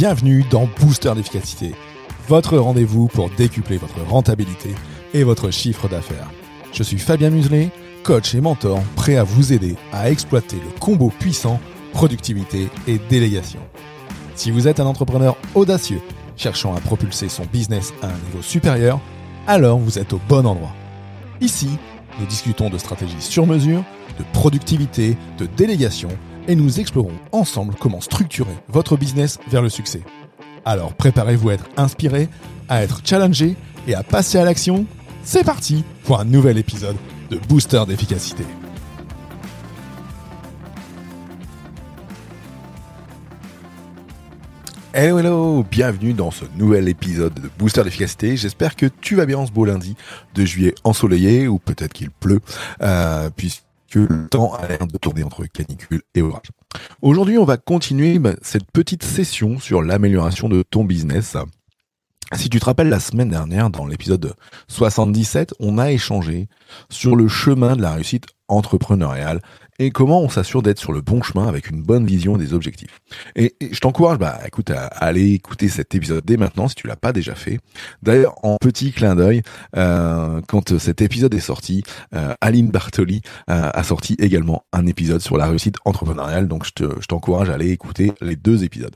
bienvenue dans Booster d'efficacité, votre rendez-vous pour décupler votre rentabilité et votre chiffre d'affaires. Je suis Fabien Muselet, coach et mentor, prêt à vous aider à exploiter le combo puissant productivité et délégation. Si vous êtes un entrepreneur audacieux cherchant à propulser son business à un niveau supérieur, alors vous êtes au bon endroit. Ici, nous discutons de stratégies sur mesure, de productivité, de délégation et nous explorons ensemble comment structurer votre business vers le succès. Alors préparez-vous à être inspiré, à être challengé et à passer à l'action. C'est parti pour un nouvel épisode de Booster d'efficacité. Hello hello, bienvenue dans ce nouvel épisode de Booster d'efficacité. J'espère que tu vas bien en ce beau lundi de juillet ensoleillé ou peut-être qu'il pleut, euh, puisque le temps a l'air de tourner entre canicule et orage. Aujourd'hui, on va continuer bah, cette petite session sur l'amélioration de ton business. Si tu te rappelles la semaine dernière, dans l'épisode 77, on a échangé sur le chemin de la réussite entrepreneuriale et comment on s'assure d'être sur le bon chemin avec une bonne vision des objectifs. Et, je t'encourage, bah, écoute, à, aller écouter cet épisode dès maintenant si tu l'as pas déjà fait. D'ailleurs, en petit clin d'œil, euh, quand cet épisode est sorti, euh, Aline Bartoli euh, a sorti également un épisode sur la réussite entrepreneuriale. Donc, je t'encourage à aller écouter les deux épisodes.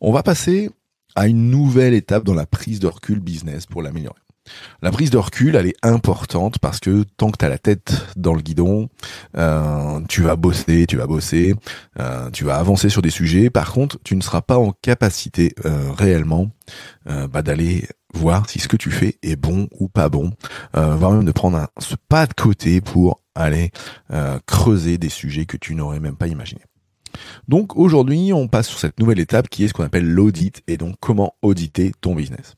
On va passer à une nouvelle étape dans la prise de recul business pour l'améliorer. La prise de recul, elle est importante parce que tant que tu as la tête dans le guidon, euh, tu vas bosser, tu vas bosser, euh, tu vas avancer sur des sujets. Par contre, tu ne seras pas en capacité euh, réellement bah, d'aller voir si ce que tu fais est bon ou pas bon, voire même de prendre un, ce pas de côté pour aller creuser des sujets que tu n'aurais même pas imaginé. Donc aujourd'hui, on passe sur cette nouvelle étape qui est ce qu'on appelle l'audit et donc comment auditer ton business.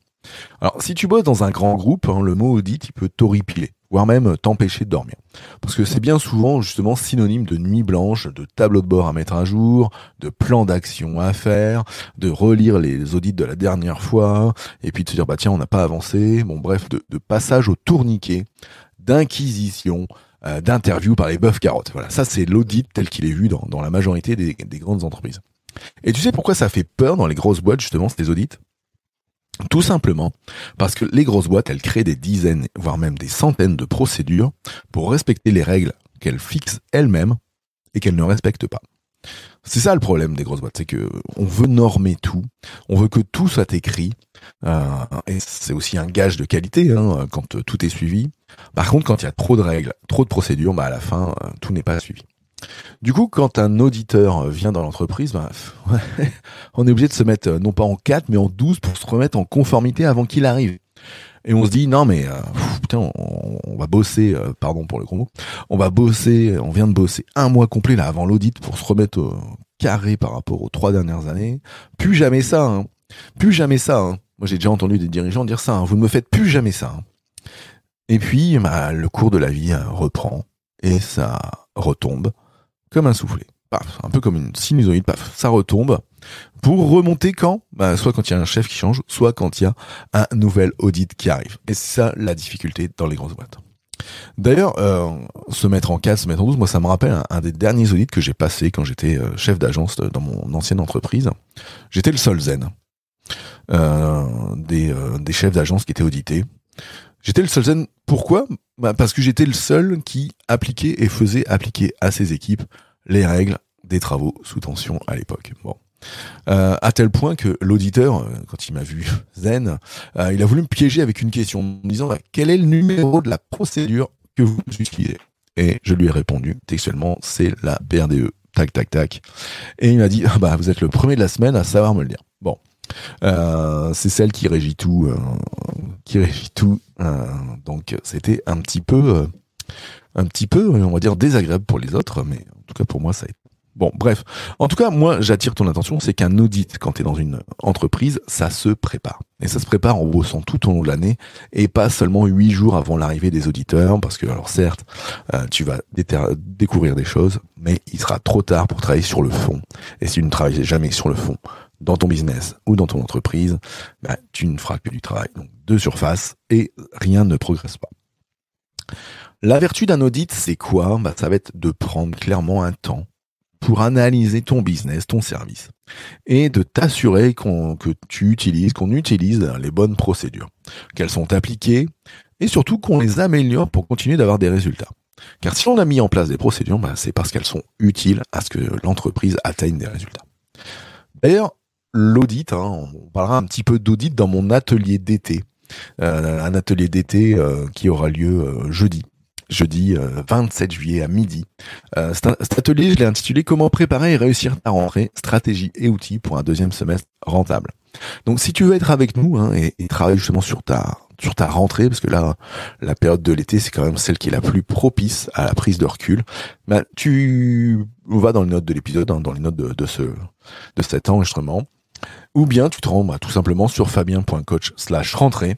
Alors, si tu bosses dans un grand groupe, hein, le mot audit, il peut t'horripiler, voire même t'empêcher de dormir. Parce que c'est bien souvent justement synonyme de nuit blanche, de tableau de bord à mettre à jour, de plan d'action à faire, de relire les audits de la dernière fois, et puis de se dire, bah tiens, on n'a pas avancé. Bon, bref, de, passage au tourniquet, d'inquisition, euh, d'interview par les bœufs carottes. Voilà, ça c'est l'audit tel qu'il est vu dans, la majorité des, des grandes entreprises. Et tu sais pourquoi ça fait peur dans les grosses boîtes, justement, ces audits? Tout simplement parce que les grosses boîtes, elles créent des dizaines, voire même des centaines de procédures pour respecter les règles qu'elles fixent elles-mêmes et qu'elles ne respectent pas. C'est ça le problème des grosses boîtes, c'est que on veut normer tout, on veut que tout soit écrit, euh, et c'est aussi un gage de qualité hein, quand tout est suivi. Par contre, quand il y a trop de règles, trop de procédures, bah à la fin, euh, tout n'est pas suivi. Du coup, quand un auditeur vient dans l'entreprise, bah, on est obligé de se mettre euh, non pas en 4, mais en 12 pour se remettre en conformité avant qu'il arrive. Et on se dit, non mais, euh, on, va bosser, euh, pardon pour le mot, on va bosser, on vient de bosser un mois complet là avant l'audit pour se remettre au carré par rapport aux trois dernières années. Plus jamais ça, hein. plus jamais ça. Hein. Moi j'ai déjà entendu des dirigeants dire ça, hein. vous ne me faites plus jamais ça. Et puis, bah, le cours de la vie reprend et ça retombe comme un soufflet. Paf, un peu comme une sinusoïde, paf, ça retombe. Pour remonter quand? Bah, Soit quand il y a un chef qui change, soit quand il y a un nouvel audit qui arrive. Et c'est ça la difficulté dans les grosses boîtes. D'ailleurs, euh, se mettre en 4, se mettre en 12, moi ça me rappelle un, des derniers audits que j'ai passé quand j'étais euh, chef d'agence dans mon ancienne entreprise. J'étais le seul zen euh, des, des chefs d'agence qui étaient audités. J'étais le seul zen. Pourquoi? Bah Parce que j'étais le seul qui appliquait et faisait appliquer à ses équipes les règles des travaux sous tension à l'époque. Bon. Euh, à tel point que l'auditeur, euh, quand il m'a vu zen, euh, il a voulu me piéger avec une question, en me disant quel est le numéro de la procédure que vous utilisez? Et je lui ai répondu textuellement, c'est la BRDE. Tac, tac, tac. Et il m'a dit, ah bah vous êtes le premier de la semaine à savoir me le dire. Bon, c'est celle qui régit tout, qui régit tout. Donc c'était un petit peu, un petit peu, on va dire désagréable pour les autres, mais en tout cas pour moi ça a été. Bon, bref. En tout cas, moi, j'attire ton attention, c'est qu'un audit, quand tu es dans une entreprise, ça se prépare. Et ça se prépare en bossant tout au long de l'année, et pas seulement huit jours avant l'arrivée des auditeurs, parce que, alors certes, tu vas découvrir des choses, mais il sera trop tard pour travailler sur le fond. Et si tu ne travailles jamais sur le fond, dans ton business ou dans ton entreprise, bah, tu ne feras que du travail. Donc deux surfaces et rien ne progresse pas. La vertu d'un audit, c'est quoi? Bah, Ça va être de prendre clairement un temps pour analyser ton business, ton service, et de t'assurer que tu utilises, qu'on utilise les bonnes procédures, qu'elles sont appliquées, et surtout qu'on les améliore pour continuer d'avoir des résultats. Car si on a mis en place des procédures, bah, c'est parce qu'elles sont utiles à ce que l'entreprise atteigne des résultats. D'ailleurs, l'audit, hein, on parlera un petit peu d'audit dans mon atelier d'été, euh, un atelier d'été euh, qui aura lieu euh, jeudi jeudi 27 juillet à midi. cet, atelier, je l'ai intitulé Comment préparer et réussir ta rentrée, stratégie et outils pour un deuxième semestre rentable. Donc si tu veux être avec nous hein, et, et, travailler justement sur ta sur ta rentrée, parce que là, la période de l'été, c'est quand même celle qui est la plus propice à la prise de recul. Bah, tu vas dans les notes de l'épisode, hein, dans les notes de, de, ce de cet enregistrement. Ou bien tu te rends bah, tout simplement sur fabien.coach slash rentrée.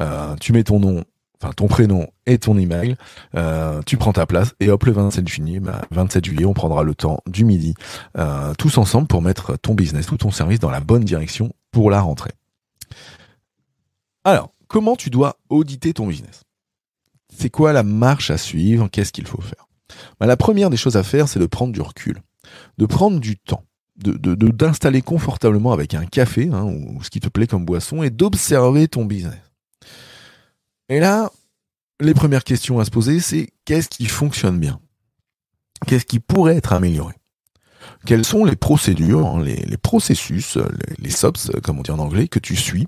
Euh, tu mets ton nom, enfin ton prénom et ton email. Euh, tu prends ta place et hop le 27 juillet, bah, 27 juillet, on prendra le temps du midi euh, tous ensemble pour mettre ton business ou ton service dans la bonne direction pour la rentrée. Alors, comment tu dois auditer ton business? C'est quoi la marche à suivre? Qu'est-ce qu'il faut faire? Bah, La première des choses à faire, c'est de prendre du recul, de prendre du temps de d'installer confortablement avec un café hein, ou ce qui te plaît comme boisson et d'observer ton business. Et là, les premières questions à se poser, c'est qu'est-ce qui fonctionne bien? Qu'est-ce qui pourrait être amélioré? Quelles sont les procédures, hein, les, processus, les, les, SOPs, comme on dit en anglais, que tu suis?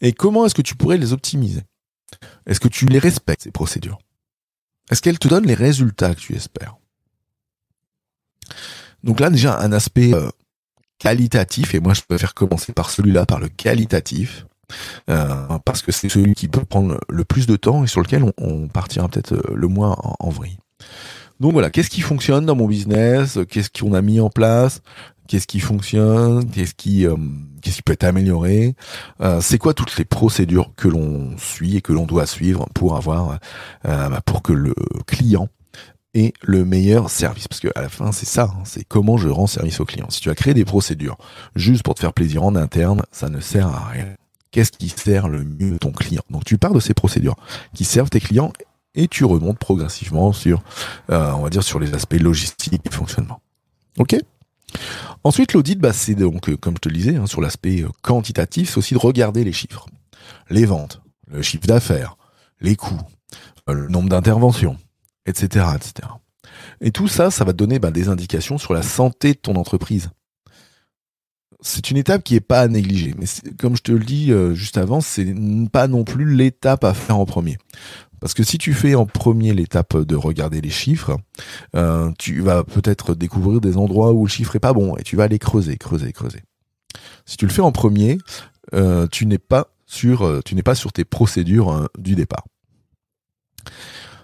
Et comment est-ce que tu pourrais les optimiser? Est-ce que tu les respectes, ces procédures? Est-ce qu'elles te donnent les résultats que tu espères? Donc là déjà un aspect euh, qualitatif, et moi je préfère commencer par celui-là, par le qualitatif, euh, parce que c'est celui qui peut prendre le plus de temps et sur lequel on, partira peut-être euh, le moins en, vrille. Donc voilà, qu'est-ce qui fonctionne dans mon business Qu'est-ce qu'on a mis en place Qu'est-ce qui fonctionne Qu'est-ce qui, euh, qu'est-ce qui peut être amélioré C'est quoi toutes les procédures que l'on suit et que l'on doit suivre pour avoir, bah, pour que le client et le meilleur service? Parce que à la fin, c'est ça, hein, c'est comment je rends service au client. Si tu as créé des procédures juste pour te faire plaisir en interne, ça ne sert à rien. Qu'est-ce qui sert le mieux ton client? Donc tu pars de ces procédures qui servent tes clients et tu remontes progressivement sur, euh, on va dire, sur les aspects logistiques et fonctionnement. Ok? Ensuite, l'audit, bah, c'est donc, euh, comme je te le disais, hein, sur l'aspect euh, quantitatif, c'est aussi de regarder les chiffres. Les ventes, le chiffre d'affaires, les coûts, le nombre d'interventions, etc., etc. Et tout ça, ça va te donner ben, des indications sur la santé de ton entreprise. C'est une étape qui est pas à négliger, mais comme je te le dis euh, juste avant, c'est pas non plus l'étape à faire en premier. Parce que si tu fais en premier l'étape de regarder les chiffres, euh, tu vas peut-être découvrir des endroits où le chiffre est pas bon et tu vas aller creuser, creuser, creuser. Si tu le fais en premier, euh, tu n'es pas sur, tu n'es pas sur tes procédures du départ.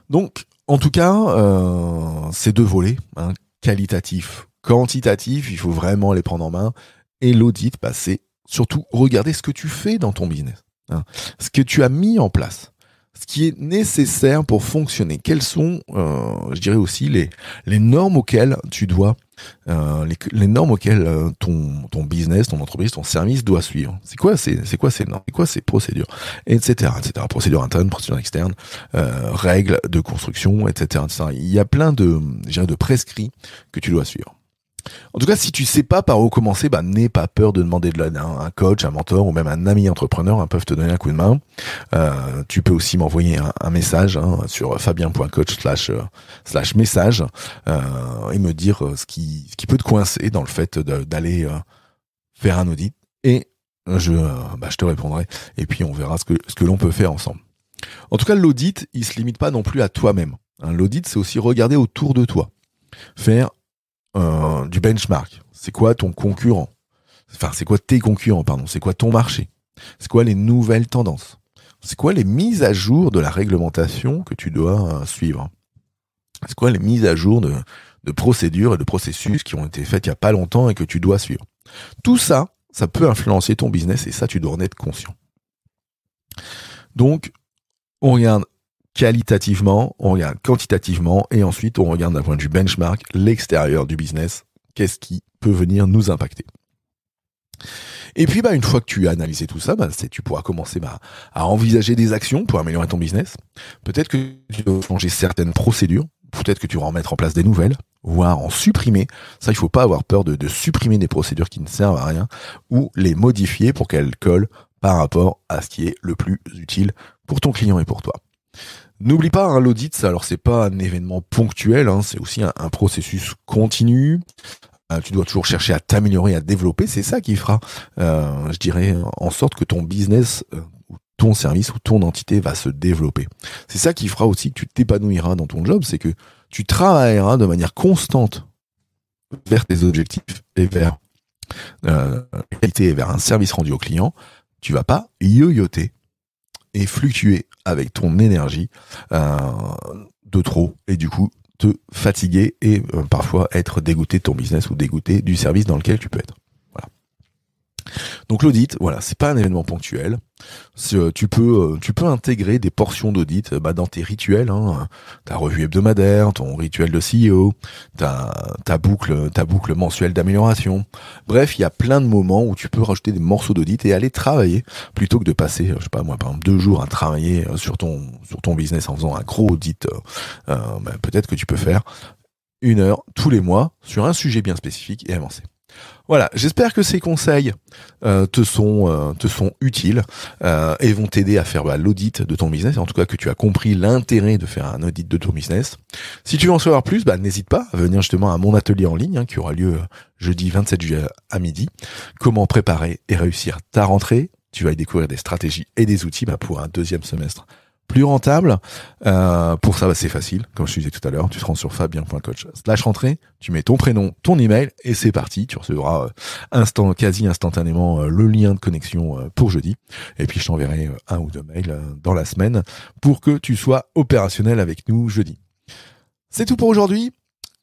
Donc, en tout cas, ces deux volets, hein, qualitatif, quantitatif, il faut vraiment les prendre en main. Et l'audit, bah, c'est surtout regarder ce que tu fais dans ton business, hein, ce que tu as mis en place ce qui est nécessaire pour fonctionner. Quelles sont, euh, je dirais aussi, les, les normes auxquelles tu dois, euh, les, normes auxquelles euh, ton, ton business, ton entreprise, ton service doit suivre. C'est quoi, c'est, c'est quoi ces normes, c'est quoi ces procédures, etc., etc. Procédures internes, procédures externes, euh, règles de construction, etc., etc. Il y a plein de, de prescrits que tu dois suivre. En tout cas, si tu sais pas par où commencer, bah, n'aie pas peur de demander de l'aide. Hein. Un coach, un mentor ou même un ami entrepreneur hein, peuvent te donner un coup de main. Euh, tu peux aussi m'envoyer un, message hein, sur fabien.coach slash euh, slash message euh, et me dire ce qui, peut te coincer dans le fait d'aller faire un audit. Et je, bah, je te répondrai. Et puis on verra ce que, l'on peut faire ensemble. En tout cas, l'audit, il se limite pas non plus à toi-même. L'audit, c'est aussi regarder autour de toi. Faire euh, du benchmark. C'est quoi ton concurrent? Enfin, c'est quoi tes concurrents, pardon? C'est quoi ton marché? C'est quoi les nouvelles tendances? C'est quoi les mises à jour de la réglementation que tu dois euh, suivre? C'est quoi les mises à jour de, de procédures et de processus qui ont été faites il y a pas longtemps et que tu dois suivre? Tout ça, ça peut influencer ton business et ça, tu dois en être conscient. Donc, on regarde qualitativement, on regarde quantitativement, et ensuite on regarde d'un point de vue benchmark l'extérieur du business, qu'est-ce qui peut venir nous impacter. Et puis, bah, une fois que tu as analysé tout ça, bah, tu pourras commencer bah, à envisager des actions pour améliorer ton business. Peut-être que tu dois changer certaines procédures peut-être que tu vas en mettre en place des nouvelles, voire en supprimer. Ça, il faut pas avoir peur de supprimer des procédures qui ne servent à rien ou les modifier pour qu'elles collent par rapport à ce qui est le plus utile pour ton client et pour toi. N'oublie pas, hein, l'audit, alors c'est pas un événement ponctuel, hein, c'est aussi un, processus continu. Euh, tu dois toujours chercher à t'améliorer, à développer. C'est ça qui fera, euh, je dirais, en sorte que ton business, euh, ton service ou ton entité va se développer. C'est ça qui fera aussi que tu t'épanouiras dans ton job, c'est que tu travailleras de manière constante vers tes objectifs et vers euh, la qualité et vers un service rendu au client. Tu vas pas yoyoter et fluctuer avec ton énergie euh, de trop et du coup te fatiguer et euh, parfois être dégoûté de ton business ou dégoûté du service dans lequel tu peux être. Donc l'audit, voilà, c'est pas un événement ponctuel. Euh, tu peux, euh, tu peux intégrer des portions d'audit bah, dans tes rituels, hein, ta revue hebdomadaire, ton rituel de CEO, ta, boucle, ta boucle mensuelle d'amélioration. Bref, il y a plein de moments où tu peux rajouter des morceaux d'audit et aller travailler plutôt que de passer, je sais pas moi, par exemple deux jours à travailler euh, sur ton sur ton business en faisant un gros audit. Euh, bah, Peut-être que tu peux faire une heure tous les mois sur un sujet bien spécifique et avancer. Voilà, j'espère que ces conseils euh, te sont euh, te sont utiles euh, et vont t'aider à faire bah, l'audit de ton business. En tout cas, que tu as compris l'intérêt de faire un audit de ton business. Si tu veux en savoir plus, bah, n'hésite pas à venir justement à mon atelier en ligne hein, qui aura lieu jeudi 27 juillet à midi. Comment préparer et réussir ta rentrée? Tu vas y découvrir des stratégies et des outils bah, pour un deuxième semestre plus rentable. Euh, pour ça, bah, c'est facile. Comme je te disais tout à l'heure, tu te rends sur fabien.coach slash rentrée, tu mets ton prénom, ton email et c'est parti. Tu recevras euh, quasi instantanément euh, le lien de connexion pour jeudi. Et puis je t'enverrai un ou deux mails dans la semaine pour que tu sois opérationnel avec nous jeudi. C'est tout pour aujourd'hui.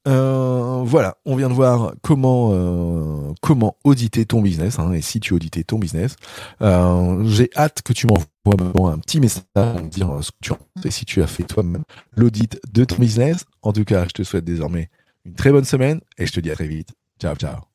Voilà, on vient de voir comment comment auditer ton business hein, et si tu auditais ton business. J'ai hâte que tu m'envoies un petit message dire ce que tu et si tu as fait toi-même l'audit de ton business. En tout cas, je te souhaite désormais une très bonne semaine et je te dis à très vite. Ciao, ciao.